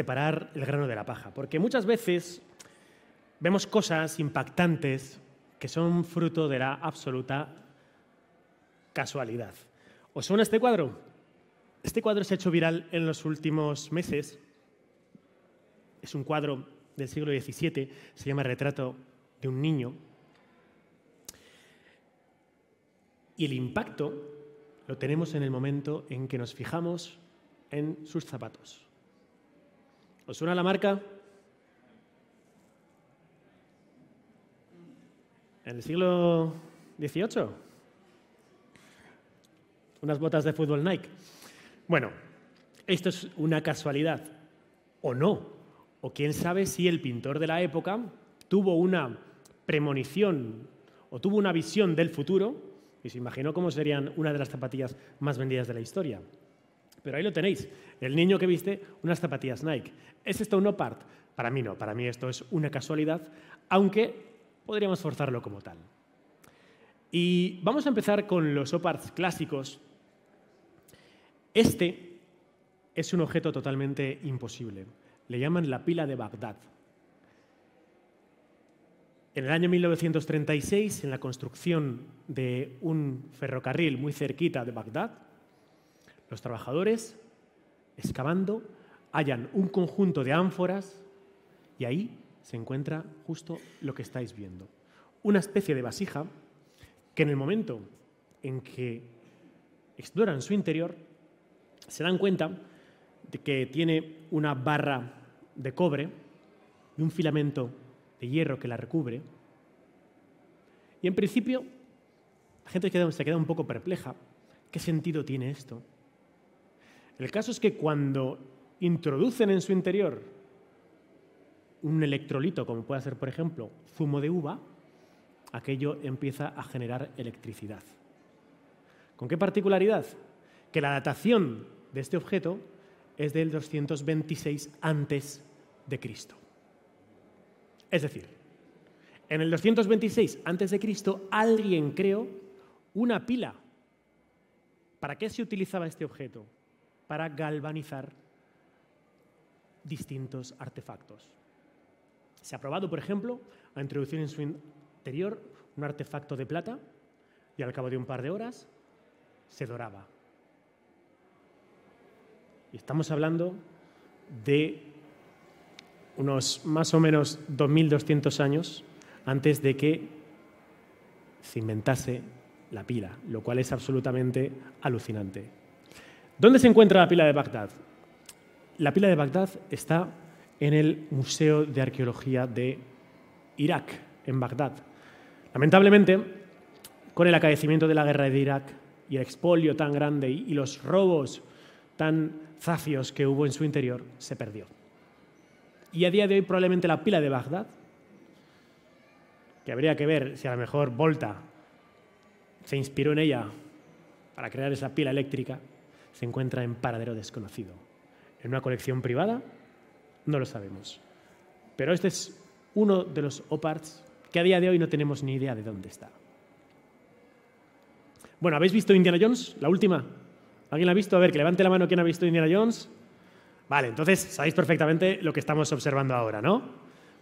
separar el grano de la paja, porque muchas veces vemos cosas impactantes que son fruto de la absoluta casualidad. ¿Os suena este cuadro? Este cuadro se ha hecho viral en los últimos meses. Es un cuadro del siglo XVII, se llama Retrato de un niño. Y el impacto lo tenemos en el momento en que nos fijamos en sus zapatos. ¿Os suena la marca? ¿En el siglo XVIII? Unas botas de fútbol Nike. Bueno, esto es una casualidad, o no, o quién sabe si el pintor de la época tuvo una premonición o tuvo una visión del futuro y se imaginó cómo serían una de las zapatillas más vendidas de la historia. Pero ahí lo tenéis, el niño que viste unas zapatillas Nike. ¿Es esto un opart? Para mí no, para mí esto es una casualidad, aunque podríamos forzarlo como tal. Y vamos a empezar con los oparts clásicos. Este es un objeto totalmente imposible. Le llaman la pila de Bagdad. En el año 1936, en la construcción de un ferrocarril muy cerquita de Bagdad, los trabajadores, excavando, hallan un conjunto de ánforas y ahí se encuentra justo lo que estáis viendo. Una especie de vasija que en el momento en que exploran su interior se dan cuenta de que tiene una barra de cobre y un filamento de hierro que la recubre. Y en principio, la gente se queda un poco perpleja. ¿Qué sentido tiene esto? El caso es que cuando introducen en su interior un electrolito, como puede ser, por ejemplo, zumo de uva, aquello empieza a generar electricidad. ¿Con qué particularidad? Que la datación de este objeto es del 226 antes de Cristo. Es decir, en el 226 antes de Cristo alguien creó una pila. ¿Para qué se utilizaba este objeto? Para galvanizar distintos artefactos. Se ha probado, por ejemplo, a introducir en su interior un artefacto de plata y al cabo de un par de horas se doraba. Y estamos hablando de unos más o menos 2.200 años antes de que se inventase la pila, lo cual es absolutamente alucinante. ¿Dónde se encuentra la pila de Bagdad? La pila de Bagdad está en el Museo de Arqueología de Irak, en Bagdad. Lamentablemente, con el acaecimiento de la guerra de Irak y el expolio tan grande y los robos tan zafios que hubo en su interior, se perdió. Y a día de hoy probablemente la pila de Bagdad, que habría que ver si a lo mejor Volta se inspiró en ella para crear esa pila eléctrica, se encuentra en paradero desconocido, en una colección privada no lo sabemos. Pero este es uno de los OPARTs que a día de hoy no tenemos ni idea de dónde está. Bueno, ¿habéis visto Indiana Jones? La última. ¿Alguien la ha visto? A ver, que levante la mano quien ha visto Indiana Jones. Vale, entonces sabéis perfectamente lo que estamos observando ahora, ¿no?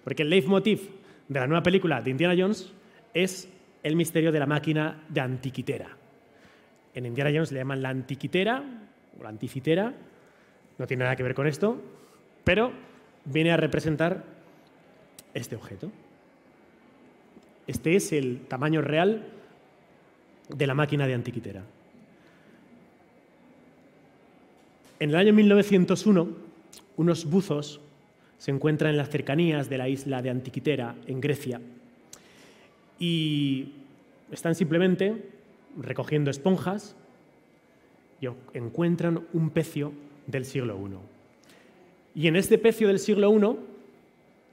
Porque el leitmotiv de la nueva película de Indiana Jones es el misterio de la máquina de antiquitera. En Indiana Jones le llaman la antiquitera o la anticitera. No tiene nada que ver con esto, pero viene a representar este objeto. Este es el tamaño real de la máquina de antiquitera. En el año 1901, unos buzos se encuentran en las cercanías de la isla de Antiquitera, en Grecia, y están simplemente recogiendo esponjas y encuentran un pecio del siglo I. Y en este pecio del siglo I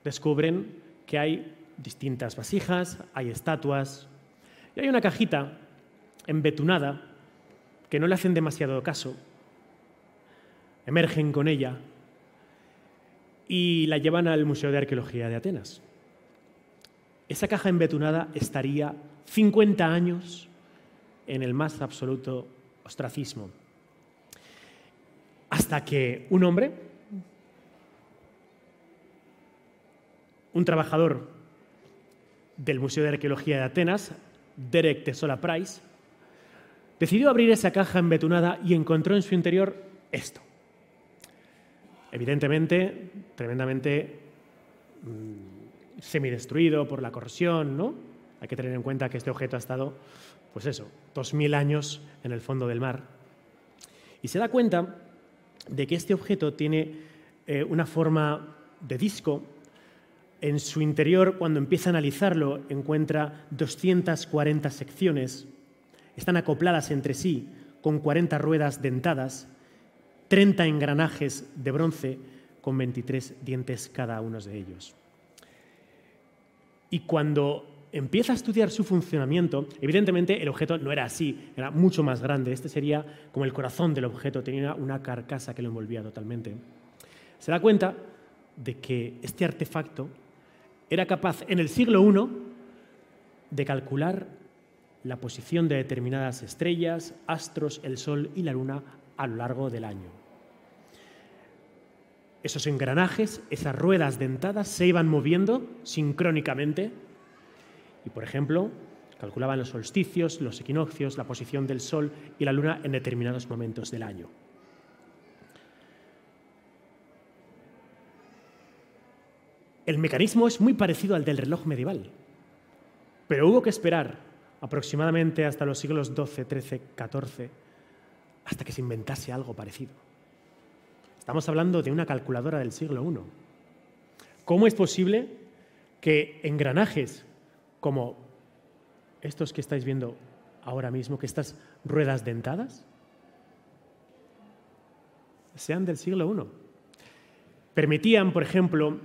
descubren que hay distintas vasijas, hay estatuas y hay una cajita embetunada que no le hacen demasiado caso. Emergen con ella y la llevan al Museo de Arqueología de Atenas. Esa caja embetunada estaría 50 años en el más absoluto ostracismo. Hasta que un hombre un trabajador del Museo de Arqueología de Atenas, Derek Tesola Price, decidió abrir esa caja embetunada y encontró en su interior esto. Evidentemente, tremendamente mm, semidestruido por la corrosión, ¿no? Hay que tener en cuenta que este objeto ha estado, pues eso, dos mil años en el fondo del mar. Y se da cuenta de que este objeto tiene eh, una forma de disco. En su interior, cuando empieza a analizarlo, encuentra 240 secciones. Están acopladas entre sí con 40 ruedas dentadas, 30 engranajes de bronce con 23 dientes cada uno de ellos. Y cuando empieza a estudiar su funcionamiento, evidentemente el objeto no era así, era mucho más grande. Este sería como el corazón del objeto, tenía una carcasa que lo envolvía totalmente. Se da cuenta de que este artefacto era capaz en el siglo I de calcular la posición de determinadas estrellas, astros, el Sol y la Luna a lo largo del año. Esos engranajes, esas ruedas dentadas se iban moviendo sincrónicamente y, por ejemplo, calculaban los solsticios, los equinoccios, la posición del Sol y la Luna en determinados momentos del año. El mecanismo es muy parecido al del reloj medieval, pero hubo que esperar aproximadamente hasta los siglos XII, XIII, XIV, hasta que se inventase algo parecido. Estamos hablando de una calculadora del siglo I. ¿Cómo es posible que engranajes como estos que estáis viendo ahora mismo, que estas ruedas dentadas, sean del siglo I. Permitían, por ejemplo,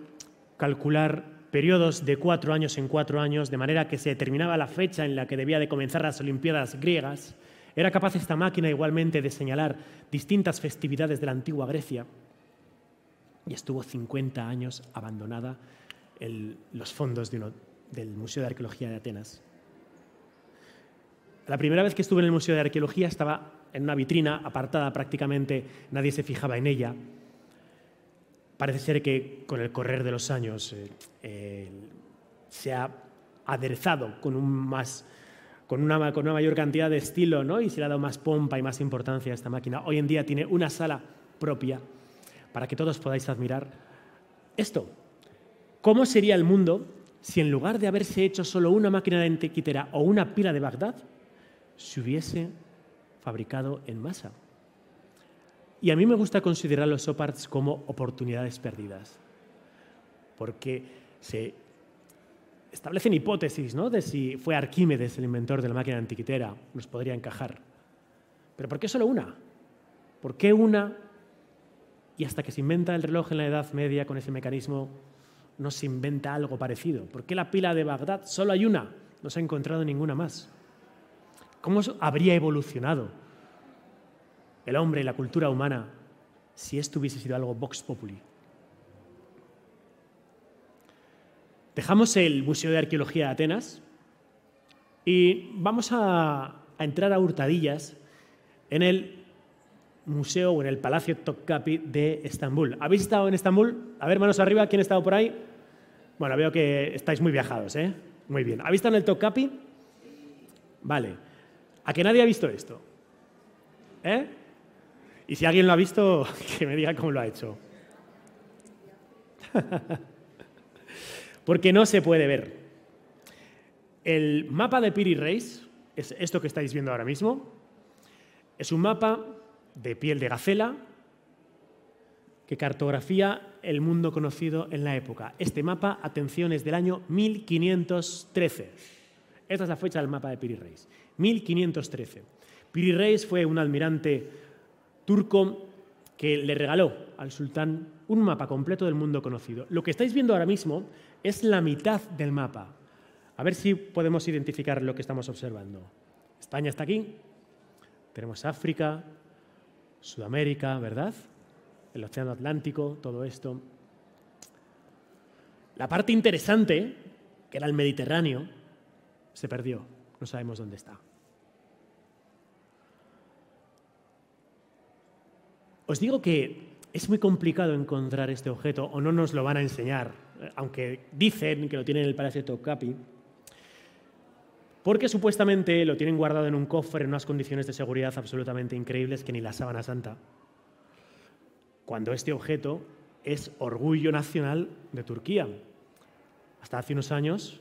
calcular periodos de cuatro años en cuatro años, de manera que se determinaba la fecha en la que debía de comenzar las Olimpiadas griegas. Era capaz esta máquina igualmente de señalar distintas festividades de la antigua Grecia y estuvo 50 años abandonada en los fondos de uno, del Museo de Arqueología de Atenas. La primera vez que estuve en el Museo de Arqueología estaba en una vitrina apartada prácticamente, nadie se fijaba en ella. Parece ser que con el correr de los años eh, se ha aderezado con, un más, con, una, con una mayor cantidad de estilo ¿no? y se le ha dado más pompa y más importancia a esta máquina. Hoy en día tiene una sala propia para que todos podáis admirar esto. ¿Cómo sería el mundo si en lugar de haberse hecho solo una máquina de antiquitera o una pila de Bagdad, se hubiese fabricado en masa. Y a mí me gusta considerar los SOPARTs como oportunidades perdidas, porque se establecen hipótesis ¿no? de si fue Arquímedes el inventor de la máquina antiquitera, nos podría encajar. Pero ¿por qué solo una? ¿Por qué una? Y hasta que se inventa el reloj en la Edad Media con ese mecanismo no se inventa algo parecido? ¿Por qué la pila de Bagdad solo hay una? No se ha encontrado ninguna más. ¿Cómo habría evolucionado el hombre y la cultura humana si esto hubiese sido algo vox populi? Dejamos el Museo de Arqueología de Atenas y vamos a, a entrar a hurtadillas en el museo o en el Palacio Topkapi de Estambul. ¿Habéis estado en Estambul? A ver, manos arriba, ¿quién ha estado por ahí? Bueno, veo que estáis muy viajados, ¿eh? Muy bien. ¿Ha visto en el Topkapi? Vale. ¿A que nadie ha visto esto? ¿Eh? Y si alguien lo ha visto, que me diga cómo lo ha hecho. Porque no se puede ver. El mapa de Piri Reis, es esto que estáis viendo ahora mismo, es un mapa de piel de gacela que cartografía el mundo conocido en la época. Este mapa, atención, es del año 1513. Esta es la fecha del mapa de Piri Reis. 1513. Piri Reis fue un almirante turco que le regaló al sultán un mapa completo del mundo conocido. Lo que estáis viendo ahora mismo es la mitad del mapa. A ver si podemos identificar lo que estamos observando. España está aquí, tenemos África, Sudamérica, ¿verdad? El Océano Atlántico, todo esto. La parte interesante, que era el Mediterráneo, se perdió. No sabemos dónde está. Os digo que es muy complicado encontrar este objeto o no nos lo van a enseñar aunque dicen que lo tienen en el Palacio de Topkapi, porque supuestamente lo tienen guardado en un cofre en unas condiciones de seguridad absolutamente increíbles que ni la sábana santa, cuando este objeto es orgullo nacional de Turquía. Hasta hace unos años,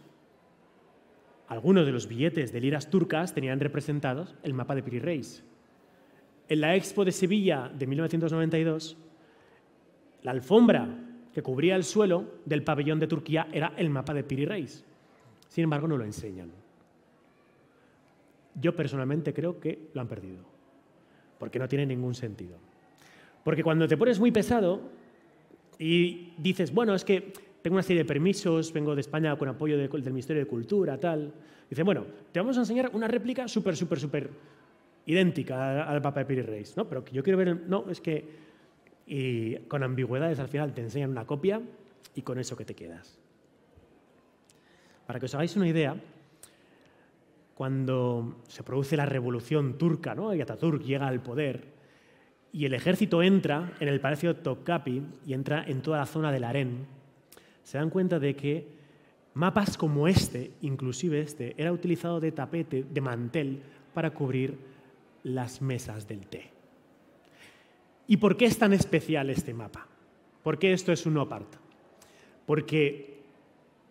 algunos de los billetes de liras turcas tenían representados el mapa de Piri Reis. En la Expo de Sevilla de 1992, la alfombra que cubría el suelo del pabellón de Turquía era el mapa de Piri Reis. Sin embargo, no lo enseñan. Yo personalmente creo que lo han perdido, porque no tiene ningún sentido. Porque cuando te pones muy pesado y dices, bueno, es que tengo una serie de permisos, vengo de España con apoyo del Ministerio de Cultura, tal, dice, bueno, te vamos a enseñar una réplica súper, súper, súper idéntica al Papa de Piri Reis, ¿no? Pero que yo quiero ver, no, es que y con ambigüedades al final te enseñan una copia y con eso que te quedas. Para que os hagáis una idea, cuando se produce la revolución turca ¿no? y Ataturk llega al poder y el ejército entra en el palacio Topkapi y entra en toda la zona del harén, se dan cuenta de que mapas como este, inclusive este, era utilizado de tapete, de mantel, para cubrir las mesas del té. ¿Y por qué es tan especial este mapa? ¿Por qué esto es un OPART? Porque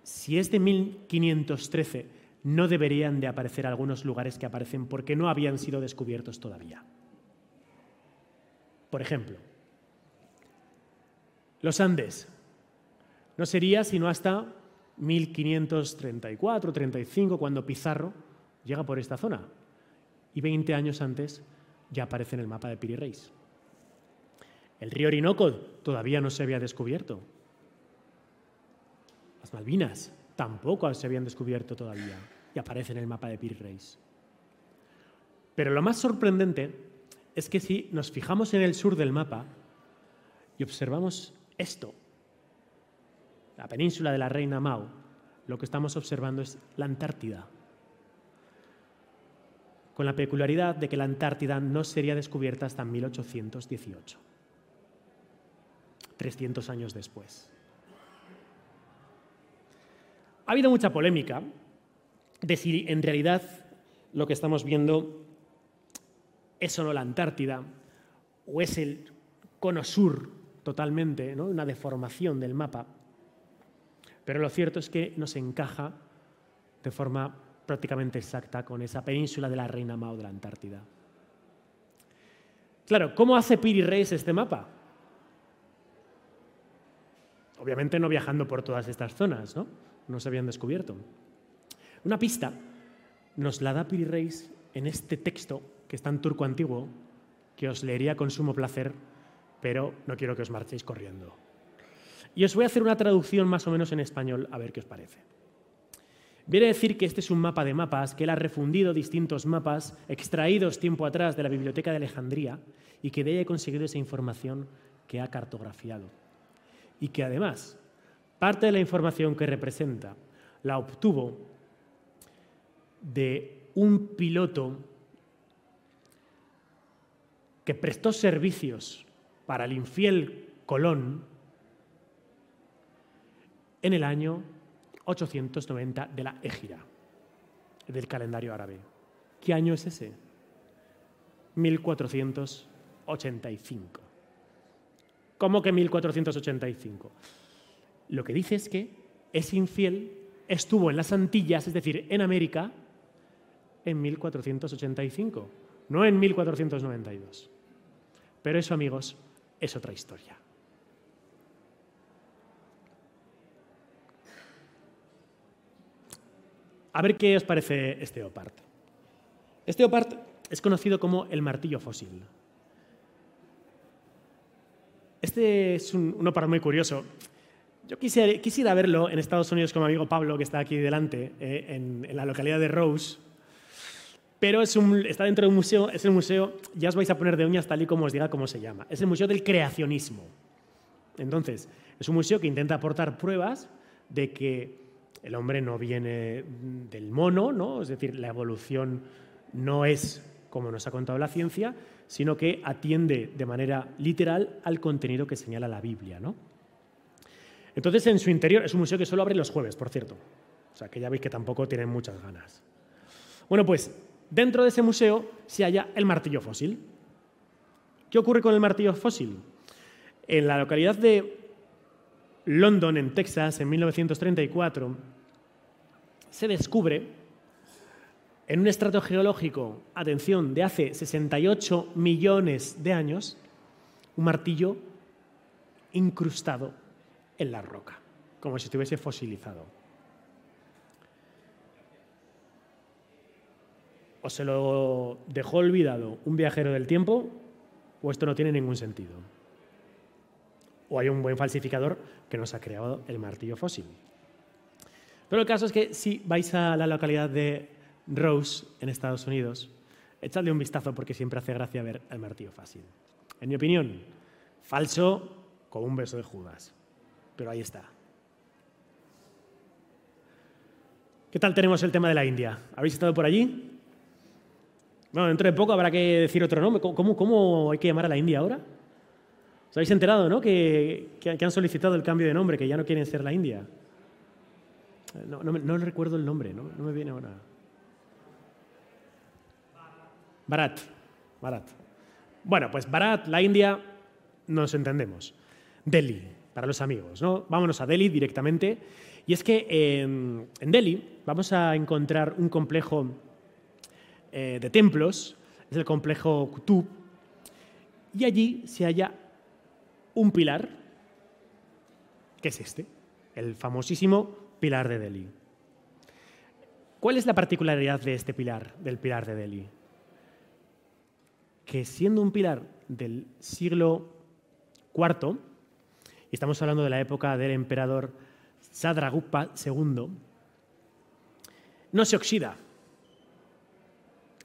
si es de 1513, no deberían de aparecer algunos lugares que aparecen porque no habían sido descubiertos todavía. Por ejemplo, los Andes. No sería sino hasta 1534-35 cuando Pizarro llega por esta zona. Y 20 años antes ya aparece en el mapa de Piri Reis. El río Orinoco todavía no se había descubierto. Las Malvinas tampoco se habían descubierto todavía y aparece en el mapa de Piri Reis. Pero lo más sorprendente es que si nos fijamos en el sur del mapa y observamos esto, la península de la Reina Mao, lo que estamos observando es la Antártida. Con la peculiaridad de que la Antártida no sería descubierta hasta 1818, 300 años después. Ha habido mucha polémica de si en realidad lo que estamos viendo es o no la Antártida o es el cono sur totalmente, ¿no? una deformación del mapa. Pero lo cierto es que nos encaja de forma prácticamente exacta con esa península de la Reina Mao de la Antártida. Claro, ¿cómo hace Piri Reis este mapa? Obviamente no viajando por todas estas zonas, ¿no? no se habían descubierto. Una pista nos la da Piri Reis en este texto que está en turco antiguo, que os leería con sumo placer, pero no quiero que os marchéis corriendo. Y os voy a hacer una traducción más o menos en español, a ver qué os parece. Viene a decir que este es un mapa de mapas, que él ha refundido distintos mapas extraídos tiempo atrás de la Biblioteca de Alejandría y que de ella ha conseguido esa información que ha cartografiado. Y que además Parte de la información que representa la obtuvo de un piloto que prestó servicios para el infiel Colón en el año 890 de la Égira, del calendario árabe. ¿Qué año es ese? 1485. ¿Cómo que 1485? Lo que dice es que es infiel estuvo en las Antillas, es decir, en América, en 1485, no en 1492. Pero eso, amigos, es otra historia. A ver qué os parece este opart. Este opart es conocido como el martillo fósil. Este es un, un muy curioso. Yo quisiera, verlo en Estados Unidos con mi amigo Pablo, que está aquí delante, eh, en, la localidad de Rose. Pero es está dentro de un museo, es el museo, ya os vais a poner de uñas tal y como os diga cómo se llama. Es el Museo del Creacionismo. Entonces, es un museo que intenta aportar pruebas de que el hombre no viene del mono, ¿no? es decir, la evolución no es como nos ha contado la ciencia, sino que atiende de manera literal al contenido que señala la Biblia. ¿no? Entonces, en su interior, es un museo que solo abre los jueves, por cierto. O sea, que ya veis que tampoco tienen muchas ganas. Bueno, pues dentro de ese museo se halla el martillo fósil. ¿Qué ocurre con el martillo fósil? En la localidad de London, en Texas, en 1934, se descubre en un estrato geológico, atención, de hace 68 millones de años, un martillo incrustado en la roca, como si estuviese fosilizado. O se lo dejó olvidado un viajero del tiempo, o esto no tiene ningún sentido. O hay un buen falsificador que nos ha creado el martillo fósil. Pero el caso es que si vais a la localidad de Rose, en Estados Unidos, echadle un vistazo porque siempre hace gracia ver el martillo fácil. En mi opinión, falso con un beso de Judas. Pero ahí está. ¿Qué tal tenemos el tema de la India? ¿Habéis estado por allí? Bueno, dentro de poco habrá que decir otro nombre. ¿Cómo, cómo hay que llamar a la India ahora? ¿Os habéis enterado, no? Que, que, han solicitado el cambio de nombre, que ya no quieren ser la India. No, no, recuerdo el nombre, no, no me viene ahora. Barat. Barat. Bueno, pues Barat, la India, nos entendemos. Delhi, para los amigos, ¿no? Vámonos a Delhi directamente. Y es que en Delhi vamos a encontrar un complejo eh, de templos, es el complejo Qutub, y allí se halla un pilar, que es este, el famosísimo pilar de Delhi. ¿Cuál es la particularidad de este pilar, del pilar de Delhi? Que siendo un pilar del siglo IV, y estamos hablando de la época del emperador Sadragupta II, no se oxida,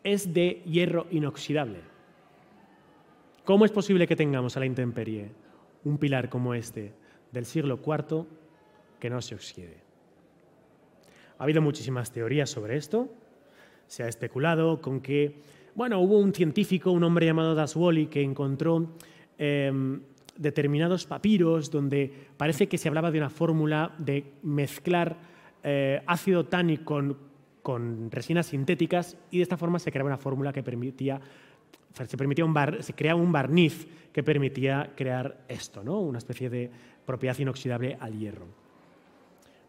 es de hierro inoxidable. ¿Cómo es posible que tengamos a la intemperie un pilar como este del siglo IV que no se oxide? Ha habido muchísimas teorías sobre esto. Se ha especulado con que, bueno, hubo un científico, un hombre llamado Daswoli, que encontró em, determinados papiros donde parece que se hablaba de una fórmula de mezclar eh, ácido tánico con, con resinas sintéticas y de esta forma se creaba una fórmula que permitía se, permitía un se creaba un barniz que permitía crear esto, ¿no? una especie de propiedad inoxidable al hierro.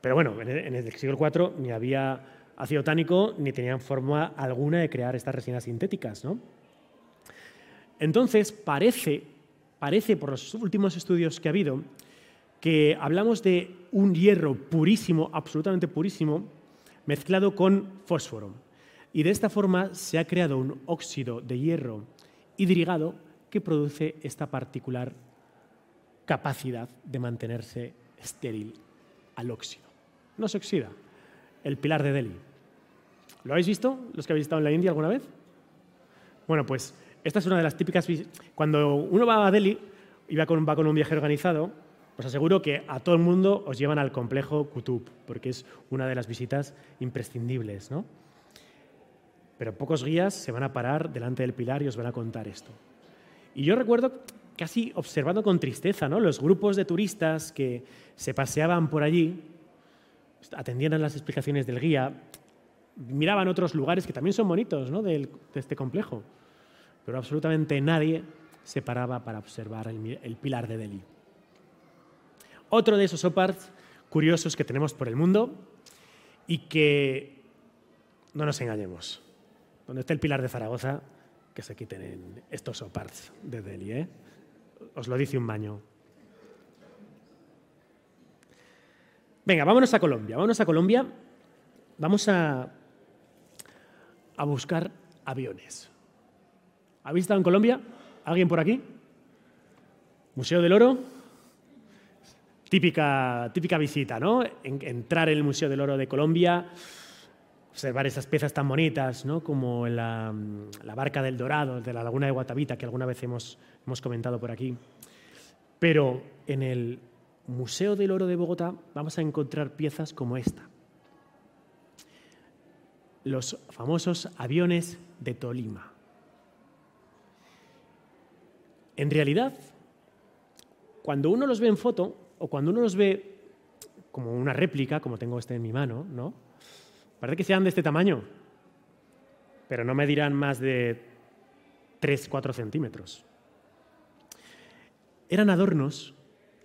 Pero bueno, en el, siglo IV ni había ácido tánico ni tenían forma alguna de crear estas resinas sintéticas. ¿no? Entonces, parece, parece, por los últimos estudios que ha habido, que hablamos de un hierro purísimo, absolutamente purísimo, mezclado con fósforo. Y de esta forma se ha creado un óxido de hierro hidrigado que produce esta particular capacidad de mantenerse estéril al óxido. No se oxida. El pilar de Delhi. ¿Lo habéis visto los que habéis estado en la India alguna vez? Bueno, pues esta es una de las típicas... Cuando uno va a Delhi y va con, va con un viaje organizado, os aseguro que a todo el mundo os llevan al complejo Qutub, porque es una de las visitas imprescindibles. ¿no? Pero pocos guías se van a parar delante del pilar y os van a contar esto. Y yo recuerdo casi observando con tristeza ¿no? los grupos de turistas que se paseaban por allí, atendían las explicaciones del guía, miraban otros lugares que también son bonitos ¿no? de este complejo, pero absolutamente nadie se paraba para observar el, el pilar de Delhi. Otro de esos OPARTs curiosos que tenemos por el mundo y que, no nos engañemos, donde está el pilar de Zaragoza, que se quiten estos OPARTs de Delhi. ¿eh? Os lo dice un baño. Venga, vámonos a Colombia. Vámonos a Colombia. Vamos a, a buscar aviones. ¿Habéis estado en Colombia? ¿Alguien por aquí? Museo del Oro. Típica, visita, ¿no? entrar en el Museo del Oro de Colombia, observar esas piezas tan bonitas, ¿no? Como la, la, barca del Dorado, de la laguna de Guatavita, que alguna vez hemos, hemos comentado por aquí. Pero en el Museo del Oro de Bogotá vamos a encontrar piezas como esta. Los famosos aviones de Tolima. En realidad, cuando uno los ve en foto, o cuando uno los ve como una réplica, como tengo este en mi mano, ¿no? Parece que sean de este tamaño, pero no medirán más de 3-4 centímetros. Eran adornos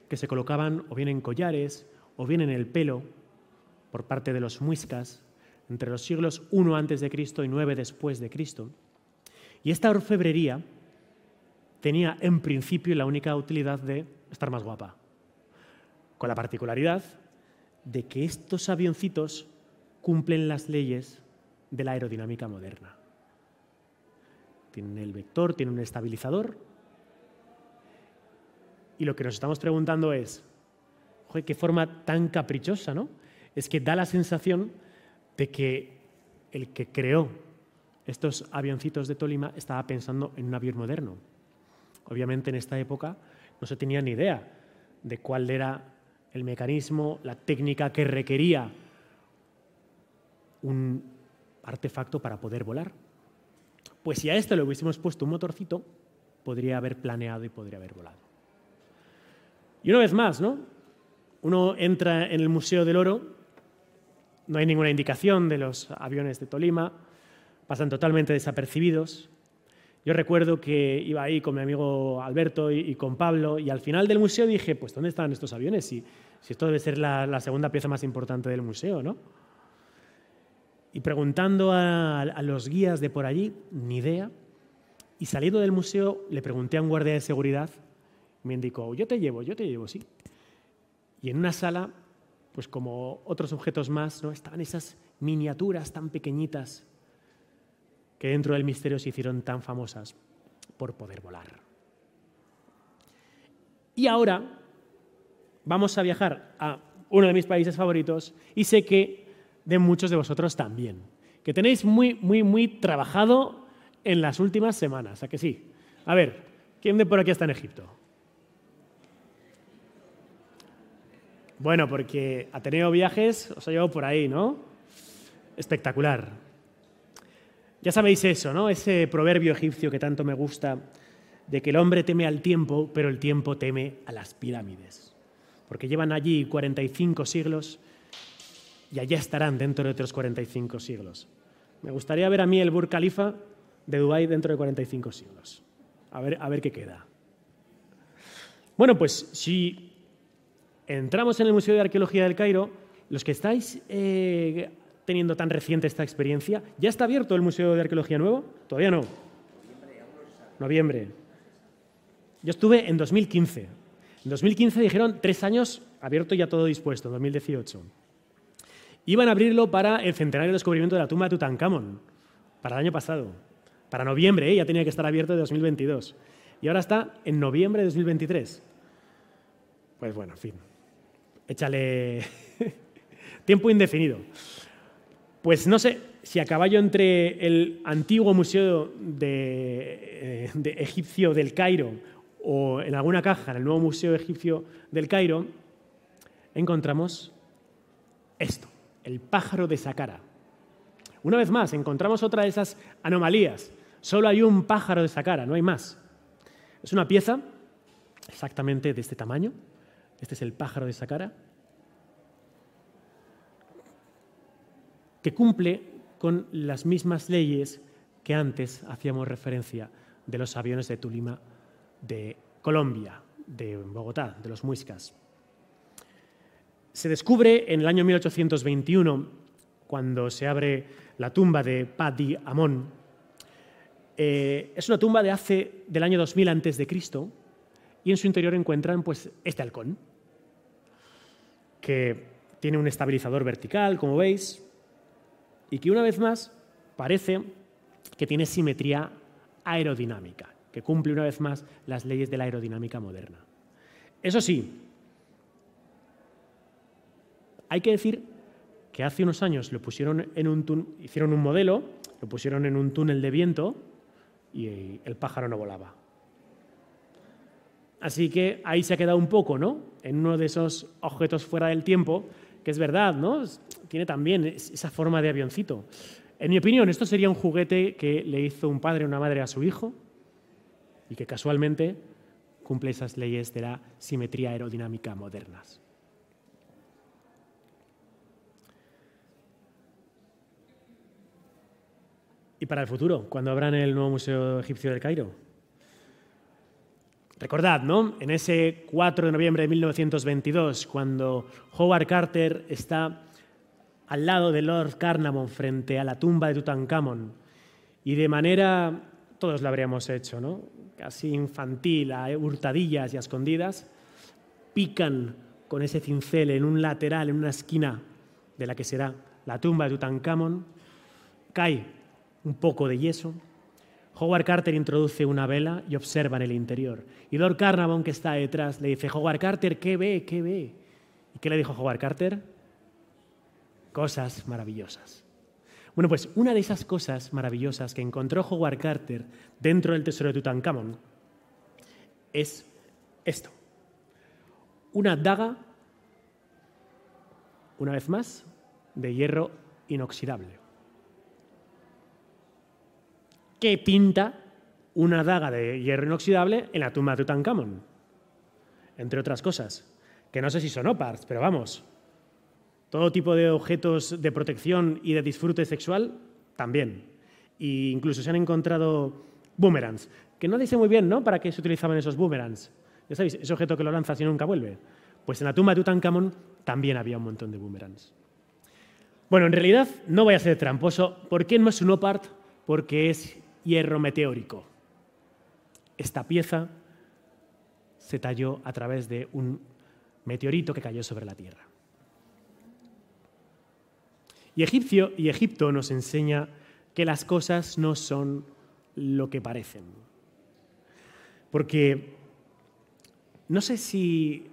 que se colocaban o bien en collares o bien en el pelo por parte de los muiscas entre los siglos I antes de Cristo y 9 después de Cristo. Y esta orfebrería tenía en principio la única utilidad de estar más guapa, con la particularidad de que estos avioncitos cumplen las leyes de la aerodinámica moderna. Tienen el vector, tienen un estabilizador. Y lo que nos estamos preguntando es, joder, qué forma tan caprichosa, ¿no? Es que da la sensación de que el que creó estos avioncitos de Tolima estaba pensando en un avión moderno. Obviamente en esta época no se tenía ni idea de cuál era el mecanismo, la técnica que requería un artefacto para poder volar. Pues si a esto le hubiésemos puesto un motorcito, podría haber planeado y podría haber volado. Y una vez más, ¿no? Uno entra en el Museo del Oro, no hay ninguna indicación de los aviones de Tolima, pasan totalmente desapercibidos. Yo recuerdo que iba ahí con mi amigo Alberto y, con Pablo y al final del museo dije, pues ¿dónde están estos aviones? Si, esto debe ser la, la segunda pieza más importante del museo, ¿no? Y preguntando a, los guías de por allí, ni idea. Y saliendo del museo, le pregunté a un guardia de seguridad, me indicó, yo te llevo, yo te llevo, sí. Y en una sala, pues como otros objetos más, ¿no? estaban esas miniaturas tan pequeñitas que dentro del misterio se hicieron tan famosas por poder volar. Y ahora vamos a viajar a uno de mis países favoritos y sé que de muchos de vosotros también, que tenéis muy, muy, muy trabajado en las últimas semanas, ¿a que sí? A ver, ¿quién de por aquí está en Egipto? Bueno, porque Ateneo Viajes os ha llevado por ahí, ¿no? Espectacular. Ya sabéis eso, ¿no? Ese proverbio egipcio que tanto me gusta, de que el hombre teme al tiempo, pero el tiempo teme a las pirámides. Porque llevan allí 45 siglos y allá estarán dentro de otros 45 siglos. Me gustaría ver a mí el Burj Khalifa de Dubái dentro de 45 siglos. A ver, a ver qué queda. Bueno, pues si entramos en el Museo de Arqueología del Cairo, los que estáis eh, teniendo tan reciente esta experiencia, ¿ya está abierto el Museo de Arqueología Nuevo? Todavía no. Noviembre. Yo estuve en 2015. En 2015 dijeron tres años abierto ya todo dispuesto, en 2018. Iban a abrirlo para el centenario del descubrimiento de la tumba de Tutankamón, para el año pasado. Para noviembre, ¿eh? ya tenía que estar abierto de 2022. Y ahora está en noviembre de 2023. Pues bueno, en fin. Échale tiempo indefinido. Pues no sé si a caballo entre el antiguo museo de, eh, egipcio del Cairo o en alguna caja en el nuevo museo egipcio del Cairo, encontramos esto el pájaro de Saqqara. Una vez más, encontramos otra de esas anomalías. Solo hay un pájaro de Saqqara, no hay más. Es una pieza exactamente de este tamaño. Este es el pájaro de Saqqara. Que cumple con las mismas leyes que antes hacíamos referencia de los aviones de Tulima de Colombia, de Bogotá, de los muiscas. Se descubre en el año 1821, cuando se abre la tumba de Padi Amón. Eh, es una tumba de hace del año 2000 antes de Cristo y en su interior encuentran pues este halcón que tiene un estabilizador vertical, como veis, y que una vez más parece que tiene simetría aerodinámica, que cumple una vez más las leyes de la aerodinámica moderna. Eso sí, hay que decir que hace unos años lo pusieron en un hicieron un modelo, lo pusieron en un túnel de viento y el pájaro no volaba. Así que ahí se ha quedado un poco, ¿no? En uno de esos objetos fuera del tiempo, es verdad, ¿no? Tiene también esa forma de avioncito. En mi opinión, esto sería un juguete que le hizo un padre o una madre a su hijo y que casualmente cumple esas leyes de la simetría aerodinámica modernas. ¿Y para el futuro? ¿Cuándo abran el nuevo Museo Egipcio del Cairo? Recordad, ¿no? En ese 4 de noviembre de 1922, cuando Howard Carter está al lado de Lord Carnarvon frente a la tumba de Tutankamón y de manera, todos lo habríamos hecho, ¿no? Casi infantil, a hurtadillas y a escondidas, pican con ese cincel en un lateral, en una esquina de la que será la tumba de Tutankamón, cae un poco de yeso, Howard Carter introduce una vela y observa en el interior. Y Lord Carnarvon, que está detrás, le dice, Howard Carter, ¿qué ve? ¿Qué ve? ¿Y qué le dijo Howard Carter? Cosas maravillosas. Bueno, pues una de esas cosas maravillosas que encontró Howard Carter dentro del tesoro de Tutankamón es esto. Una daga, una vez más, de hierro inoxidable. ¿Qué pinta una daga de hierro inoxidable en la tumba de Tutankamón? Entre otras cosas, que no sé si son opars, pero vamos, todo tipo de objetos de protección y de disfrute sexual, también. E incluso se han encontrado boomerangs, que no dice muy bien, ¿no?, para qué se utilizaban esos boomerangs. Ya sabéis, ese objeto que lo lanzas y nunca vuelve. Pues en la tumba de Tutankamón también había un montón de boomerangs. Bueno, en realidad no voy a ser tramposo. ¿Por qué no es un opart? Porque es hierro meteórico. Esta pieza se talló a través de un meteorito que cayó sobre la Tierra. Y, Egipcio, y Egipto nos enseña que las cosas no son lo que parecen. Porque no sé si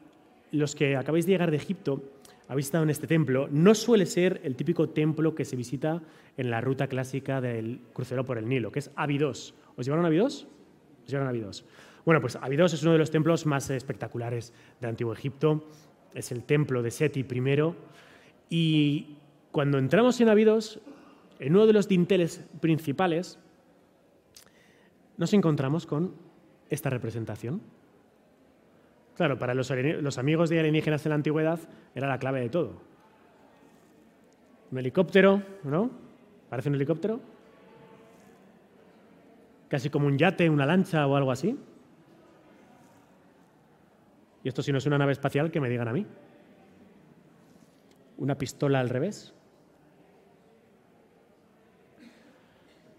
los que acabáis de llegar de Egipto habéis estado en este templo, no suele ser el típico templo que se visita en la ruta clásica del crucero por el Nilo, que es Abidos. ¿Os llevaron a Abidos? ¿Os a? Bueno, pues Abidos es uno de los templos más espectaculares del Antiguo Egipto. Es el templo de Seti I. Y cuando entramos en Abidos, en uno de los dinteles principales, nos encontramos con esta representación. Claro, para los, amigos de alienígenas en la antigüedad era la clave de todo. Un helicóptero, ¿no? ¿Parece un helicóptero? Casi como un yate, una lancha o algo así. Y esto si no es una nave espacial, que me digan a mí. Una pistola al revés.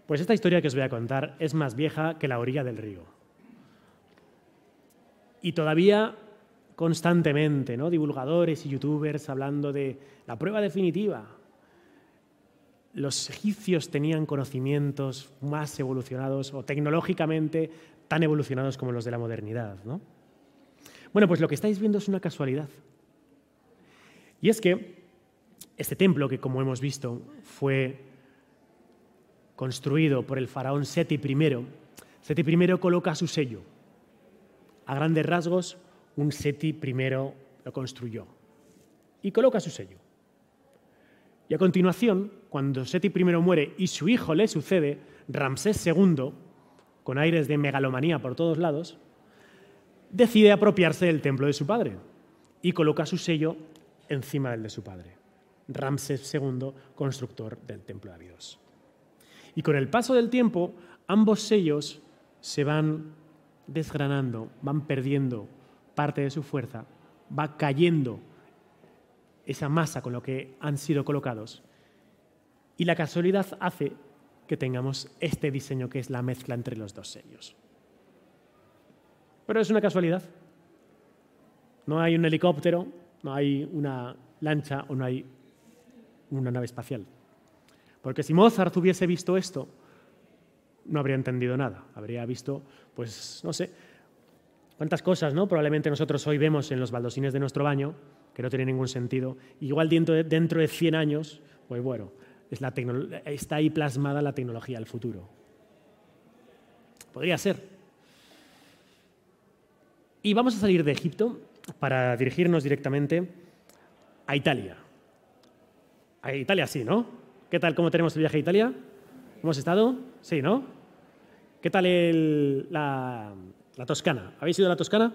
Pues esta historia que os voy a contar es más vieja que la orilla del río. Y todavía constantemente, ¿no? divulgadores y youtubers hablando de la prueba definitiva, los egipcios tenían conocimientos más evolucionados o tecnológicamente tan evolucionados como los de la modernidad. ¿no? Bueno, pues lo que estáis viendo es una casualidad. Y es que este templo, que como hemos visto fue construido por el faraón Seti I, Seti I coloca su sello. A grandes rasgos, un Seti I lo construyó y coloca su sello. Y a continuación, cuando Seti I muere y su hijo le sucede, Ramsés II, con aires de megalomanía por todos lados, decide apropiarse del templo de su padre y coloca su sello encima del de su padre. Ramsés II, constructor del templo de Abidos. Y con el paso del tiempo, ambos sellos se van desgranando, van perdiendo parte de su fuerza, va cayendo esa masa con lo que han sido colocados. Y la casualidad hace que tengamos este diseño que es la mezcla entre los dos sellos. Pero es una casualidad. No hay un helicóptero, no hay una lancha o no hay una nave espacial. Porque si Mozart hubiese visto esto, no habría entendido nada. Habría visto, pues, no sé, cuántas cosas, ¿no? Probablemente nosotros hoy vemos en los baldosines de nuestro baño que no tiene ningún sentido. Igual dentro de, dentro de 100 años, pues bueno, es la está ahí plasmada la tecnología del futuro. Podría ser. Y vamos a salir de Egipto para dirigirnos directamente a Italia. A Italia sí, ¿no? ¿Qué tal? ¿Cómo tenemos el viaje a Italia? ¿Hemos estado? Sí, ¿no? ¿Qué tal la, Toscana? ¿Habéis ido a la Toscana?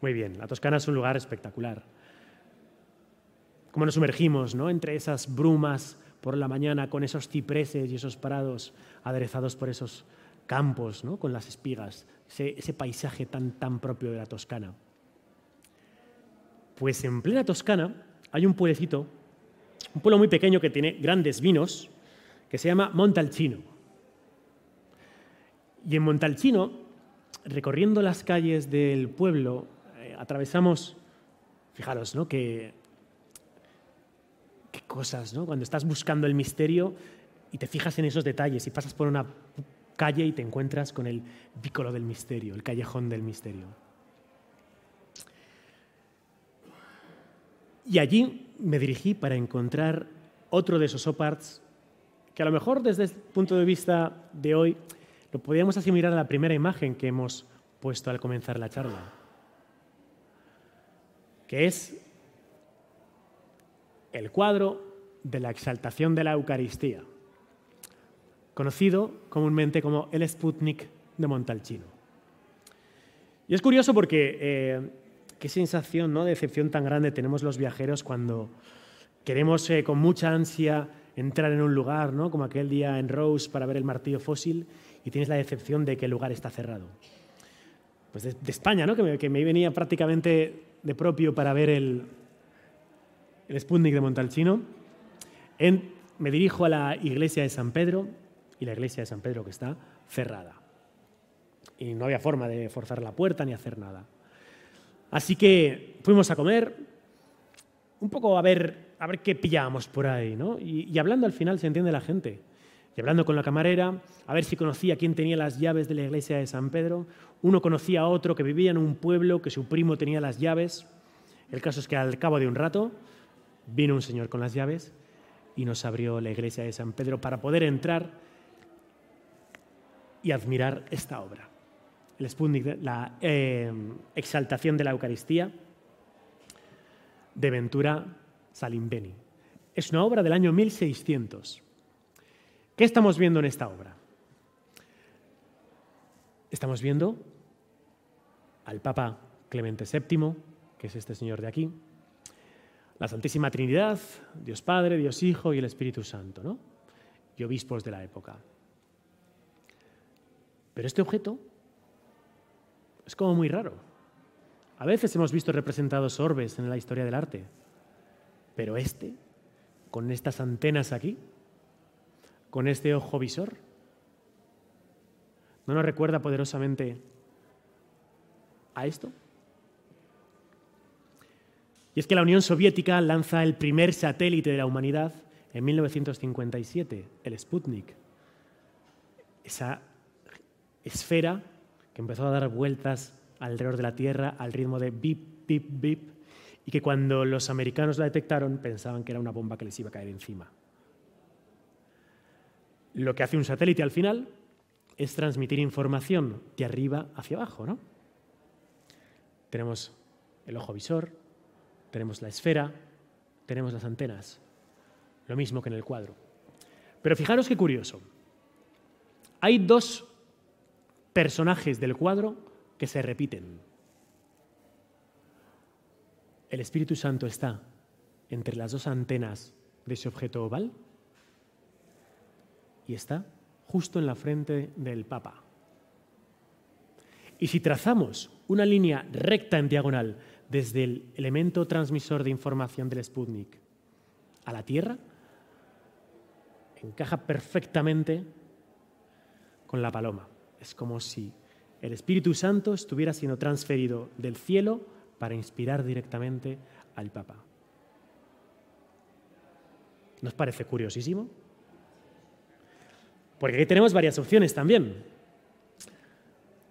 Muy bien, la Toscana es un lugar espectacular. Cómo nos sumergimos ¿no? entre esas brumas por la mañana con esos cipreses y esos prados aderezados por esos campos, ¿no? con las espigas, ese, paisaje tan, tan propio de la Toscana. Pues en plena Toscana hay un pueblecito, un pueblo muy pequeño que tiene grandes vinos, que se llama Montalcino. Y en Montalcino, recorriendo las calles del pueblo, eh, atravesamos, fijaros, ¿no? Que, qué cosas, ¿no? Cuando estás buscando el misterio y te fijas en esos detalles y pasas por una calle y te encuentras con el vícolo del misterio, el callejón del misterio. Y allí me dirigí para encontrar otro de esos oparts que a lo mejor desde el punto de vista de hoy lo podríamos asimilar a la primera imagen que hemos puesto al comenzar la charla, que es el cuadro de la exaltación de la Eucaristía conocido comúnmente como el Sputnik de Montalcino. Y es curioso porque eh, qué sensación ¿no? de decepción tan grande tenemos los viajeros cuando queremos eh, con mucha ansia entrar en un lugar, ¿no? como aquel día en Rose para ver el martillo fósil, y tienes la decepción de que el lugar está cerrado. Pues de, España, ¿no? que, me, venía prácticamente de propio para ver el, el Sputnik de Montalcino. En, me dirijo a la iglesia de San Pedro, y la iglesia de San Pedro que está cerrada. Y no había forma de forzar la puerta ni hacer nada. Así que fuimos a comer, un poco a ver, a ver qué pillábamos por ahí, ¿no? Y hablando al final se entiende la gente. Y hablando con la camarera, a ver si conocía quién tenía las llaves de la iglesia de San Pedro. Uno conocía a otro que vivía en un pueblo que su primo tenía las llaves. El caso es que al cabo de un rato vino un señor con las llaves y nos abrió la iglesia de San Pedro para poder entrar y admirar esta obra. El la eh, exaltación de la Eucaristía de Ventura Salimbeni. Es una obra del año 1600. ¿Qué estamos viendo en esta obra? Estamos viendo al Papa Clemente VII, que es este señor de aquí, la Santísima Trinidad, Dios Padre, Dios Hijo y el Espíritu Santo, ¿no? y obispos de la época. Pero este objeto es como muy raro. A veces hemos visto representados orbes en la historia del arte, pero este, con estas antenas aquí, con este ojo visor, ¿no nos recuerda poderosamente a esto? Y es que la Unión Soviética lanza el primer satélite de la humanidad en 1957, el Sputnik. Esa esfera que empezó a dar vueltas alrededor de la Tierra al ritmo de bip, bip, bip, y que cuando los americanos la detectaron pensaban que era una bomba que les iba a caer encima. Lo que hace un satélite al final es transmitir información de arriba hacia abajo, ¿no? Tenemos el ojo visor, tenemos la esfera, tenemos las antenas, lo mismo que en el cuadro. Pero fijaros qué curioso. Hay dos personajes del cuadro que se repiten. El Espíritu Santo está entre las dos antenas de ese objeto oval y está justo en la frente del Papa. Y si trazamos una línea recta en diagonal desde el elemento transmisor de información del Sputnik a la Tierra, encaja perfectamente con la paloma. Es como si el Espíritu Santo estuviera siendo transferido del cielo para inspirar directamente al Papa. ¿Nos parece curiosísimo? Porque aquí tenemos varias opciones también.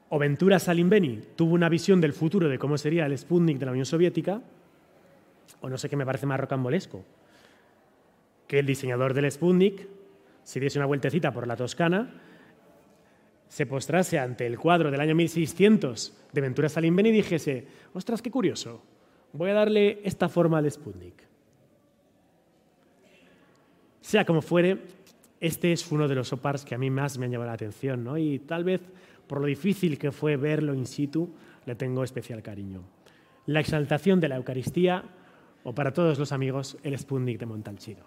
O Ventura Salimbeni tuvo una visión del futuro de cómo sería el Sputnik de la Unión Soviética, o no sé qué me parece más rocambolesco, que el diseñador del Sputnik se diese una vueltecita por la Toscana se postrase ante el cuadro del año 1600 de Ventura Salimbeni y dijese, ostras, qué curioso, voy a darle esta forma al Sputnik. Sea como fuere, este es uno de los opars que a mí más me han llamado la atención, ¿no? y tal vez por lo difícil que fue verlo in situ, le tengo especial cariño. La exaltación de la Eucaristía, o para todos los amigos, el Sputnik de Montalcino.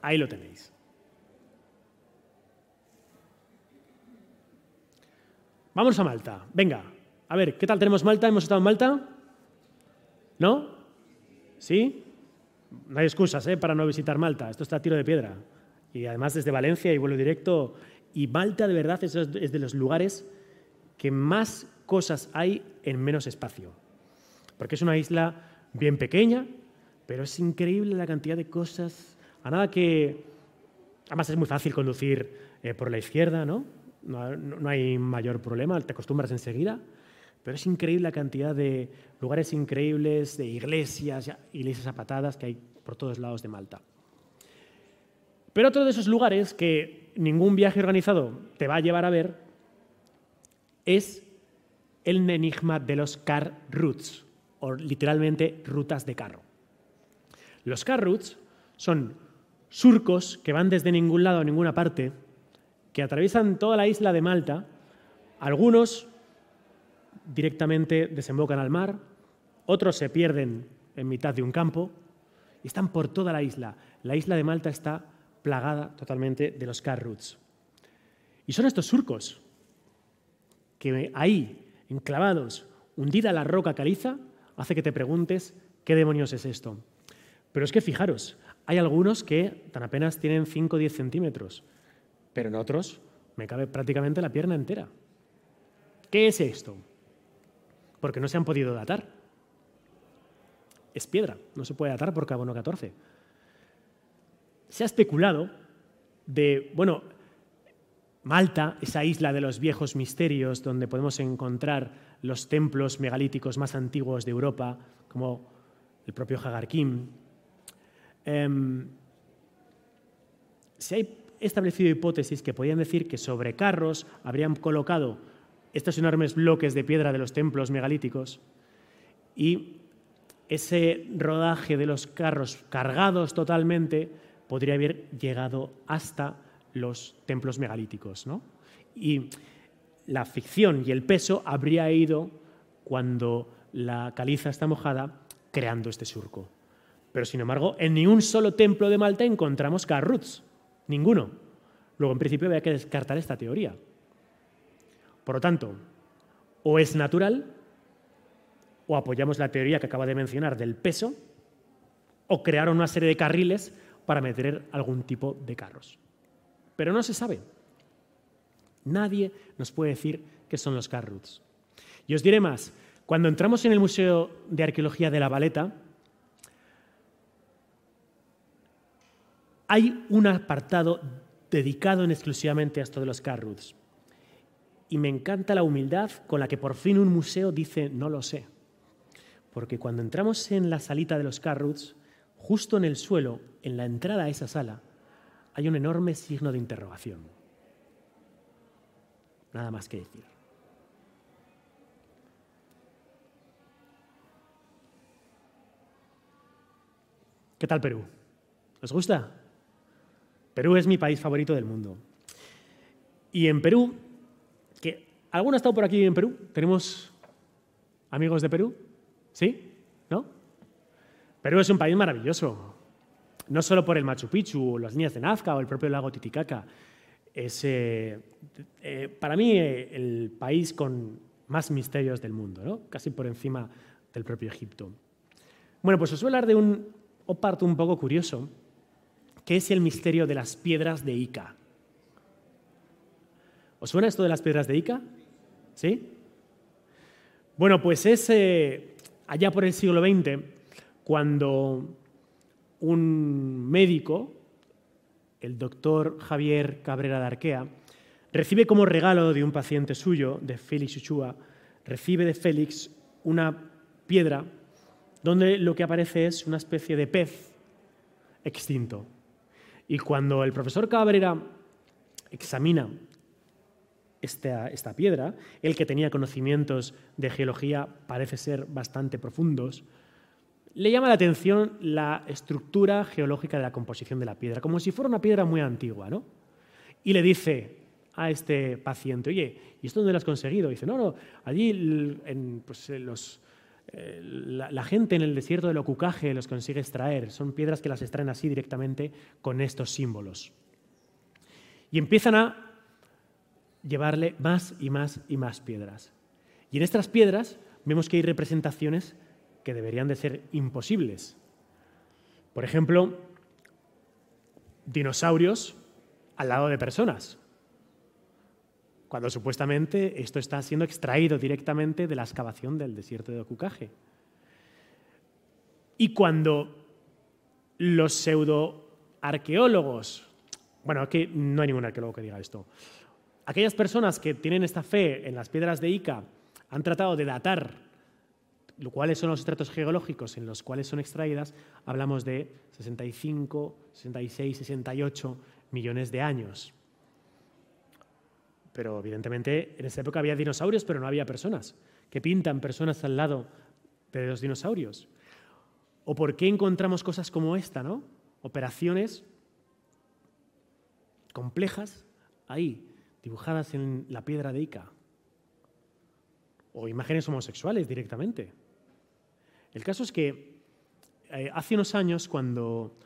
Ahí lo tenéis. Vamos a Malta. Venga, a ver, ¿qué tal tenemos Malta? ¿Hemos estado en Malta? ¿No? ¿Sí? No hay excusas ¿eh? para no visitar Malta. Esto está a tiro de piedra. Y además desde Valencia y vuelo directo. Y Malta de verdad es de los lugares que más cosas hay en menos espacio. Porque es una isla bien pequeña, pero es increíble la cantidad de cosas. A nada que... Además es muy fácil conducir eh, por la izquierda, ¿no? No, hay mayor problema, te acostumbras enseguida, pero es increíble la cantidad de lugares increíbles, de iglesias, iglesias apatadas que hay por todos lados de Malta. Pero otro de esos lugares que ningún viaje organizado te va a llevar a ver es el enigma de los car routes, o literalmente rutas de carro. Los car routes son surcos que van desde ningún lado a ninguna parte que atraviesan toda la isla de Malta, algunos directamente desembocan al mar, otros se pierden en mitad de un campo y están por toda la isla. La isla de Malta está plagada totalmente de los car. Y son estos surcos que ahí, enclavados, hundida la roca caliza, hace que te preguntes qué demonios es esto. Pero es que fijaros, hay algunos que tan apenas tienen 5 o 10 centímetros pero en otros me cabe prácticamente la pierna entera. ¿Qué es esto? Porque no se han podido datar. Es piedra, no se puede datar por carbono 14. Se ha especulado de, bueno, Malta, esa isla de los viejos misterios donde podemos encontrar los templos megalíticos más antiguos de Europa, como el propio Hagar Kim. Em, si hay establecido hipótesis que podían decir que sobre carros habrían colocado estos enormes bloques de piedra de los templos megalíticos y ese rodaje de los carros cargados totalmente podría haber llegado hasta los templos megalíticos. Y la ficción y el peso habría ido cuando la caliza está mojada creando este surco. Pero sin embargo, en ni un solo templo de Malta encontramos carruts. Ninguno. Luego, en principio, había que descartar esta teoría. Por lo tanto, o es natural, o apoyamos la teoría que acaba de mencionar del peso, o crearon una serie de carriles para meter algún tipo de carros. Pero no se sabe. Nadie nos puede decir qué son los carruts. Y os diré más, cuando entramos en el Museo de Arqueología de La Valeta, hay un apartado dedicado en exclusivamente a esto de los carruts. Y me encanta la humildad con la que por fin un museo dice no lo sé. Porque cuando entramos en la salita de los carruts, justo en el suelo, en la entrada a esa sala, hay un enorme signo de interrogación. Nada más que decir. ¿Qué tal Perú? ¿Os gusta? Perú es mi país favorito del mundo. Y en Perú, ¿alguno ha estado por aquí en Perú? ¿Tenemos amigos de Perú? ¿Sí? ¿No? Perú es un país maravilloso. No solo por el Machu Picchu, las líneas de Nazca o el propio lago Titicaca. Es, eh, eh, para mí, eh, el país con más misterios del mundo, ¿no? casi por encima del propio Egipto. Bueno, pues os voy a hablar de un parto un poco curioso ¿Qué es el misterio de las piedras de Ica. ¿Os suena esto de las piedras de Ica? ¿Sí? Bueno, pues es allá por el siglo XX cuando un médico, el doctor Javier Cabrera de Arquea, recibe como regalo de un paciente suyo, de Félix Uchua, recibe de Félix una piedra donde lo que aparece es una especie de pez extinto. Y cuando el profesor Cabrera examina esta, piedra, el que tenía conocimientos de geología parece ser bastante profundos, le llama la atención la estructura geológica de la composición de la piedra, como si fuera una piedra muy antigua, ¿no? Y le dice a este paciente, oye, ¿y esto dónde lo has conseguido? Dice, no, no, allí en, pues, los, eh, la, gente en el desierto del Ocucaje los consigue extraer. Son piedras que las extraen así directamente con estos símbolos. Y empiezan a llevarle más y más y más piedras. Y en estas piedras vemos que hay representaciones que deberían de ser imposibles. Por ejemplo, dinosaurios al lado de personas, cuando supuestamente esto está siendo extraído directamente de la excavación del desierto de Ocucaje. Y cuando los pseudoarqueólogos, bueno, aquí no hay ningún arqueólogo que diga esto, aquellas personas que tienen esta fe en las piedras de Ica han tratado de datar cuáles son los estratos geológicos en los cuales son extraídas, hablamos de 65, 66, 68 millones de años. Pero evidentemente en esa época había dinosaurios, pero no había personas. ¿Qué pintan personas al lado de los dinosaurios? ¿O por qué encontramos cosas como esta, ¿no? Operaciones complejas ahí, dibujadas en la piedra de Ica. O imágenes homosexuales directamente. El caso es que eh, hace unos años, cuando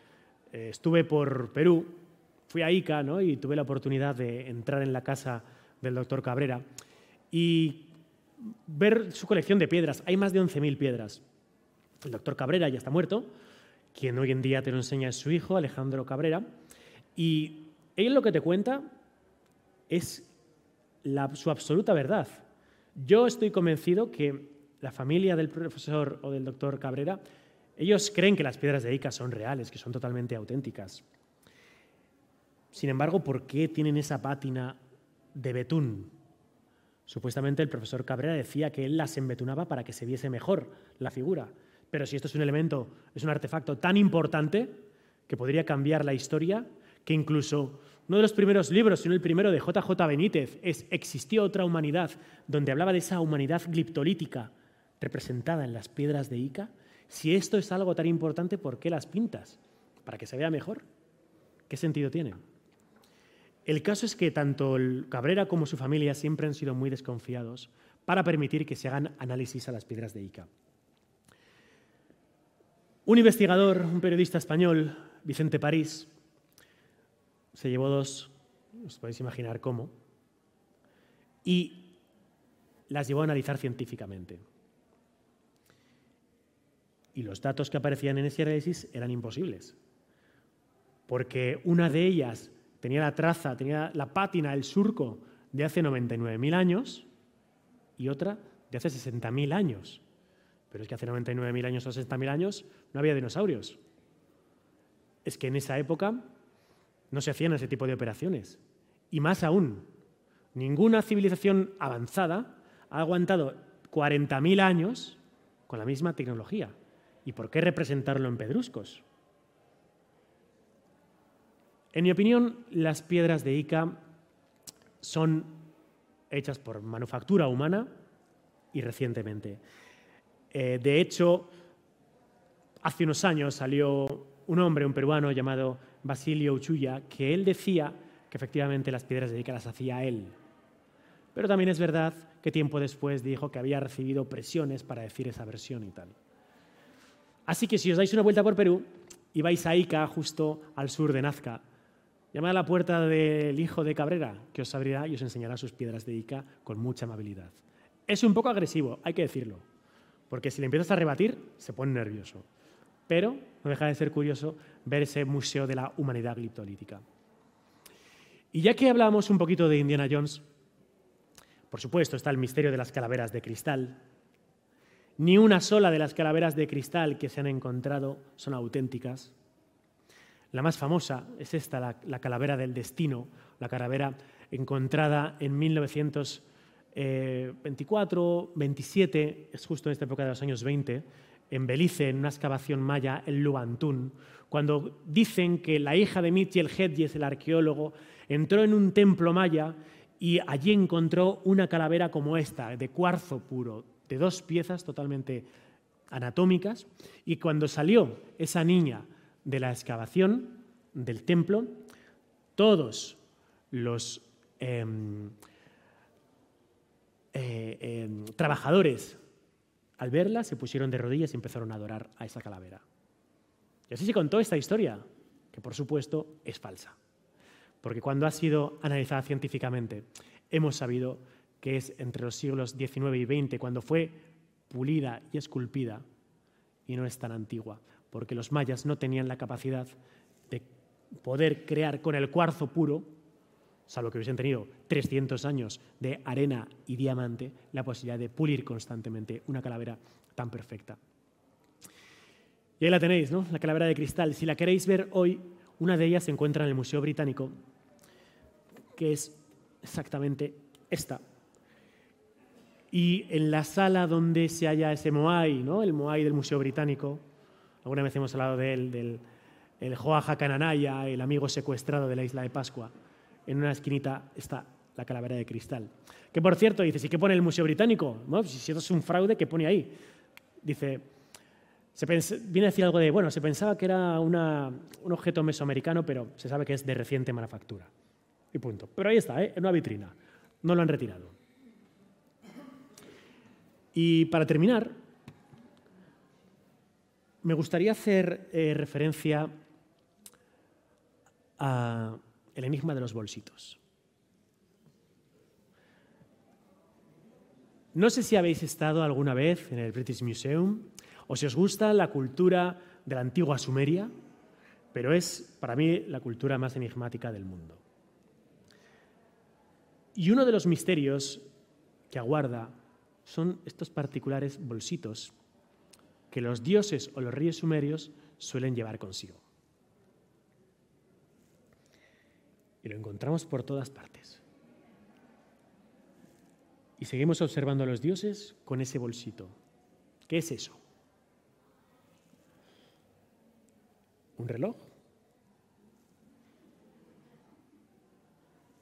eh, estuve por Perú, fui a Ica ¿no? y tuve la oportunidad de entrar en la casa del doctor Cabrera y ver su colección de piedras. Hay más de 11.000 piedras. El doctor Cabrera ya está muerto, quien hoy en día te lo enseña es su hijo, Alejandro Cabrera, y él lo que te cuenta es su absoluta verdad. Yo estoy convencido que la familia del profesor o del doctor Cabrera, ellos creen que las piedras de Ica son reales, que son totalmente auténticas. Sin embargo, ¿por qué tienen esa pátina de betún. Supuestamente el profesor Cabrera decía que él las embetunaba para que se viese mejor la figura. Pero si esto es un elemento, es un artefacto tan importante que podría cambiar la historia, que incluso uno de los primeros libros, sino el primero de JJ Benítez, es Existió otra humanidad, donde hablaba de esa humanidad gliptolítica representada en las piedras de Ica. Si esto es algo tan importante, ¿por qué las pintas? ¿Para que se vea mejor? ¿Qué sentido tiene? El caso es que tanto el Cabrera como su familia siempre han sido muy desconfiados para permitir que se hagan análisis a las piedras de Ica. Un investigador, un periodista español, Vicente París, se llevó dos, os podéis imaginar cómo, y las llevó a analizar científicamente. Y los datos que aparecían en ese análisis eran imposibles, porque una de ellas tenía la traza, tenía la pátina, el surco de hace 99.000 años y otra de hace 60.000 años. Pero es que hace 99.000 años o 60.000 años no había dinosaurios. Es que en esa época no se hacían ese tipo de operaciones. Y más aún, ninguna civilización avanzada ha aguantado 40.000 años con la misma tecnología. ¿Y por qué representarlo en pedruscos? En mi opinión, las piedras de Ica son hechas por manufactura humana y recientemente. Eh, de hecho, hace unos años salió un hombre, un peruano llamado Basilio Uchuya, que él decía que efectivamente las piedras de Ica las hacía él. Pero también es verdad que tiempo después dijo que había recibido presiones para decir esa versión y tal. Así que si os dais una vuelta por Perú y vais a Ica, justo al sur de Nazca, Llamad a la puerta del hijo de Cabrera, que os abrirá y os enseñará sus piedras de Ica con mucha amabilidad. Es un poco agresivo, hay que decirlo, porque si le empiezas a rebatir, se pone nervioso. Pero no deja de ser curioso ver ese museo de la humanidad gliptolítica. Y ya que hablamos un poquito de Indiana Jones, por supuesto está el misterio de las calaveras de cristal. Ni una sola de las calaveras de cristal que se han encontrado son auténticas. La más famosa es esta, la, calavera del destino, la calavera encontrada en 1924, 27, eh, es justo en esta época de los años 20, en Belice, en una excavación maya en Lubantún, cuando dicen que la hija de Mitchell Hedges, el arqueólogo, entró en un templo maya y allí encontró una calavera como esta, de cuarzo puro, de dos piezas totalmente anatómicas, y cuando salió esa niña de la excavación del templo, todos los em, eh, em, trabajadores al verla se pusieron de rodillas y empezaron a adorar a esa calavera. Y así se contó esta historia, que por supuesto es falsa. Porque cuando ha sido analizada científicamente, hemos sabido que es entre los siglos XIX y XX, cuando fue pulida y esculpida, y no es tan antigua, porque los mayas no tenían la capacidad de poder crear con el cuarzo puro, salvo que hubiesen tenido 300 años de arena y diamante, la posibilidad de pulir constantemente una calavera tan perfecta. Y ahí la tenéis, ¿no? La calavera de cristal. Si la queréis ver hoy, una de ellas se encuentra en el Museo Británico, que es exactamente esta. Y en la sala donde se halla ese Moai, ¿no? el Moai del Museo Británico, alguna vez hemos hablado de él, del el Joaja Cananaya, el amigo secuestrado de la isla de Pascua, en una esquinita está la calavera de cristal. Que por cierto, dice, ¿y qué pone el Museo Británico? ¿No? Si eso es un fraude, ¿qué pone ahí? Dice, viene a decir algo de, bueno, se pensaba que era un objeto mesoamericano, pero se sabe que es de reciente manufactura. Y punto. Pero ahí está, ¿eh? en una vitrina. No lo han retirado. Y para terminar, me gustaría hacer eh, referencia al enigma de los bolsitos. No sé si habéis estado alguna vez en el British Museum o si os gusta la cultura de la antigua Sumeria, pero es para mí la cultura más enigmática del mundo. Y uno de los misterios que aguarda son estos particulares bolsitos que los dioses o los reyes sumerios suelen llevar consigo. Y lo encontramos por todas partes. Y seguimos observando a los dioses con ese bolsito. ¿Qué es eso? ¿Un reloj?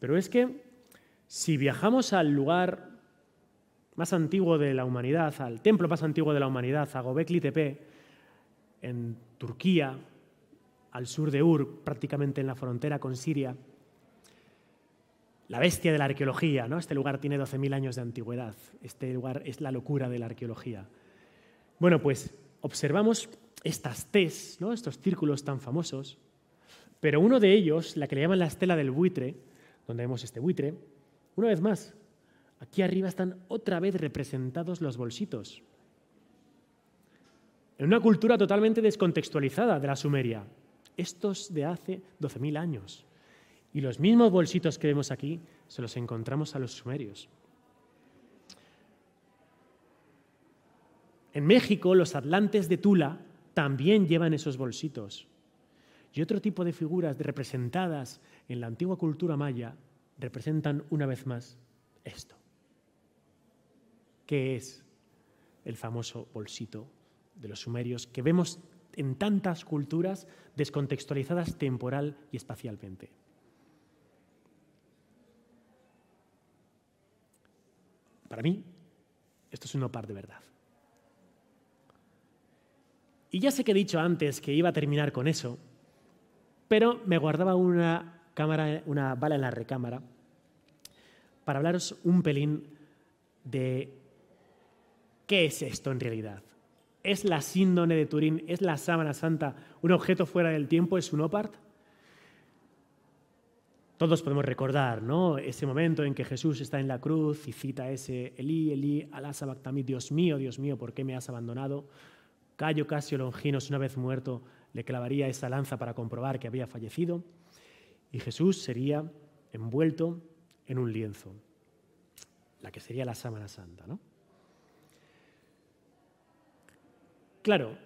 Pero es que si viajamos al lugar más antiguo de la humanidad, al templo más antiguo de la humanidad, a Gobekli Tepe, en Turquía, al sur de Ur, prácticamente en la frontera con Siria, la bestia de la arqueología, ¿no? Este lugar tiene 12.000 años de antigüedad. Este lugar es la locura de la arqueología. Bueno, pues observamos estas Ts, ¿no? estos círculos tan famosos, pero uno de ellos, la que le llaman la estela del buitre, donde vemos este buitre, una vez más, aquí arriba están otra vez representados los bolsitos. En una cultura totalmente descontextualizada de la Sumeria. Estos de hace 12.000 años. Y los mismos bolsitos que vemos aquí se los encontramos a los sumerios. En México, los atlantes de Tula también llevan esos bolsitos. Y otro tipo de figuras representadas en la antigua cultura maya representan una vez más esto. ¿Qué es el famoso bolsito de los sumerios que vemos en tantas culturas descontextualizadas temporal y espacialmente? Para mí, esto es un par de verdad. Y ya sé que he dicho antes que iba a terminar con eso, pero me guardaba una, cámara, una bala en la recámara para hablaros un pelín de qué es esto en realidad. ¿Es la síndone de Turín, es la sábana santa un objeto fuera del tiempo, es un opart? Todos podemos recordar ¿no? ese momento en que Jesús está en la cruz y cita ese Elí, Elí, alá Dios mío, Dios mío, ¿por qué me has abandonado? Cayo Casio Longinos, una vez muerto, le clavaría esa lanza para comprobar que había fallecido y Jesús sería envuelto en un lienzo, la que sería la sábana santa. ¿no? Claro,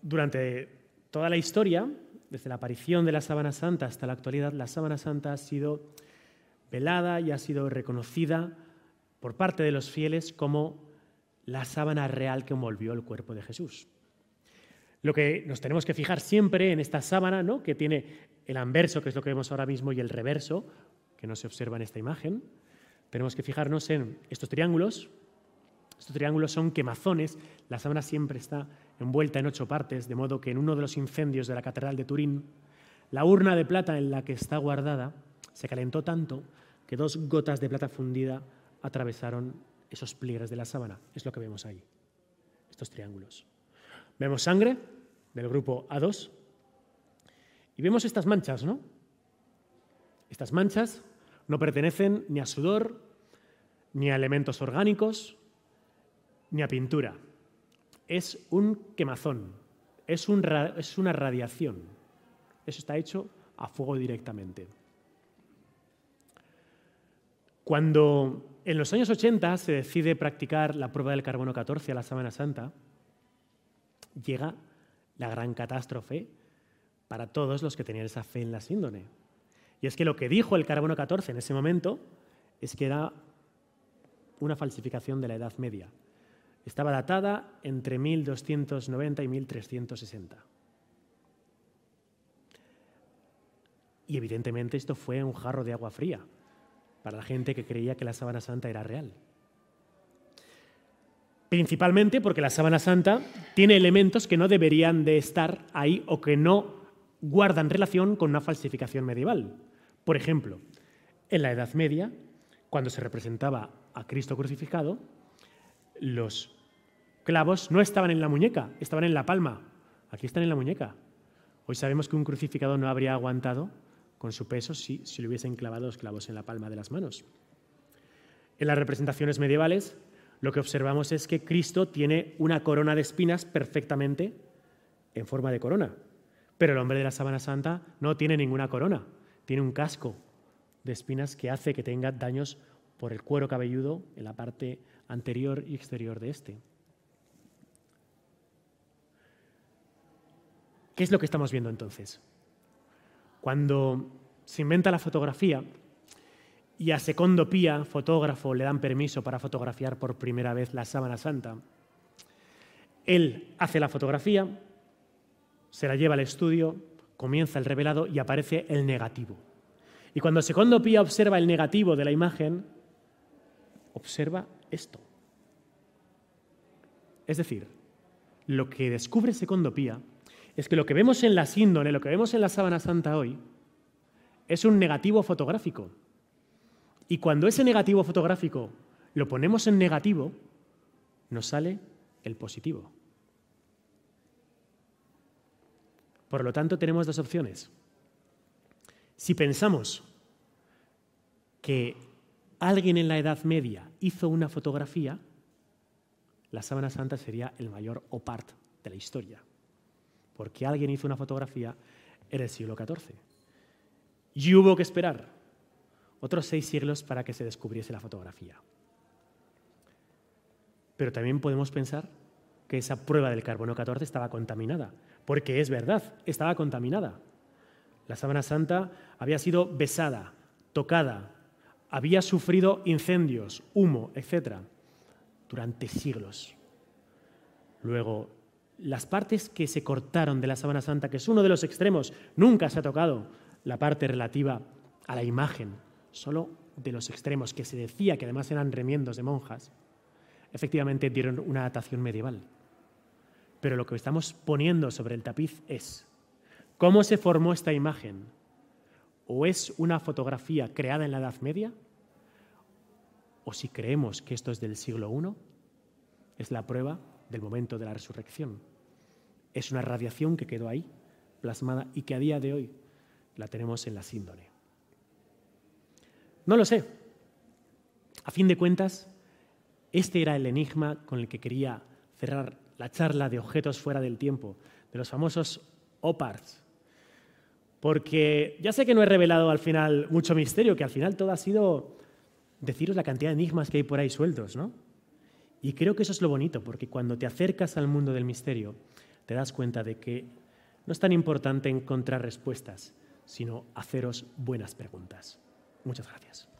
durante toda la historia, desde la aparición de la sábana santa hasta la actualidad, la sábana santa ha sido velada y ha sido reconocida por parte de los fieles como la sábana real que envolvió el cuerpo de Jesús. Lo que nos tenemos que fijar siempre en esta sábana, ¿no? que tiene el anverso, que es lo que vemos ahora mismo, y el reverso, que no se observa en esta imagen. Tenemos que fijarnos en estos triángulos. Estos triángulos son quemazones. La sábana siempre está envuelta en ocho partes, de modo que en uno de los incendios de la Catedral de Turín, la urna de plata en la que está guardada se calentó tanto que dos gotas de plata fundida atravesaron esos pliegues de la sábana, es lo que vemos ahí, estos triángulos. Vemos sangre del grupo A2 y vemos estas manchas, ¿no? Estas manchas no pertenecen ni a sudor, ni a elementos orgánicos, ni a pintura. Es un quemazón, es, una radiación. Eso está hecho a fuego directamente. Cuando en los años 80 se decide practicar la prueba del carbono 14 a la Sábana Santa, llega la gran catástrofe para todos los que tenían esa fe en la síndone. Y es que lo que dijo el carbono 14 en ese momento es que era una falsificación de la Edad Media. Estaba datada entre 1290 y 1360. Y evidentemente esto fue un jarro de agua fría para la gente que creía que la sábana santa era real. Principalmente porque la sábana santa tiene elementos que no deberían de estar ahí o que no guardan relación con una falsificación medieval. Por ejemplo, en la Edad Media, cuando se representaba a Cristo crucificado, los clavos no estaban en la muñeca, estaban en la palma. Aquí están en la muñeca. Hoy sabemos que un crucificado no habría aguantado con su peso si, le hubiesen clavado los clavos en la palma de las manos. En las representaciones medievales, lo que observamos es que Cristo tiene una corona de espinas perfectamente en forma de corona, pero el hombre de la sábana santa no tiene ninguna corona, tiene un casco de espinas que hace que tenga daños por el cuero cabelludo en la parte anterior y exterior de este. ¿Qué es lo que estamos viendo entonces? Cuando se inventa la fotografía y a Secondo Pía, fotógrafo, le dan permiso para fotografiar por primera vez la sábana santa, él hace la fotografía, se la lleva al estudio, comienza el revelado y aparece el negativo. Y cuando Secondo Pía observa el negativo de la imagen, observa esto. Es decir, lo que descubre Secondo Pía es que lo que vemos en la síndone, lo que vemos en la sábana santa hoy, es un negativo fotográfico. Y cuando ese negativo fotográfico lo ponemos en negativo, nos sale el positivo. Por lo tanto, tenemos dos opciones. Si pensamos que alguien en la Edad Media hizo una fotografía, la sábana santa sería el mayor opart de la historia porque alguien hizo una fotografía en el siglo XIV. Y hubo que esperar otros seis siglos para que se descubriese la fotografía. Pero también podemos pensar que esa prueba del carbono 14 estaba contaminada, porque es verdad, estaba contaminada. La sábana santa había sido besada, tocada, había sufrido incendios, humo, etc., durante siglos. Luego, las partes que se cortaron de la sábana santa, que es uno de los extremos, nunca se ha tocado la parte relativa a la imagen, solo de los extremos, que se decía que además eran remiendos de monjas, efectivamente dieron una datación medieval. Pero lo que estamos poniendo sobre el tapiz es cómo se formó esta imagen. ¿O es una fotografía creada en la Edad Media? ¿O si creemos que esto es del siglo I, es la prueba del momento de la resurrección? es una radiación que quedó ahí, plasmada, y que a día de hoy la tenemos en la síndone. No lo sé. A fin de cuentas, este era el enigma con el que quería cerrar la charla de objetos fuera del tiempo, de los famosos OPARs. Porque ya sé que no he revelado al final mucho misterio, que al final todo ha sido deciros la cantidad de enigmas que hay por ahí sueltos, ¿no? Y creo que eso es lo bonito, porque cuando te acercas al mundo del misterio, te das cuenta de que no es tan importante encontrar respuestas, sino haceros buenas preguntas. Muchas gracias.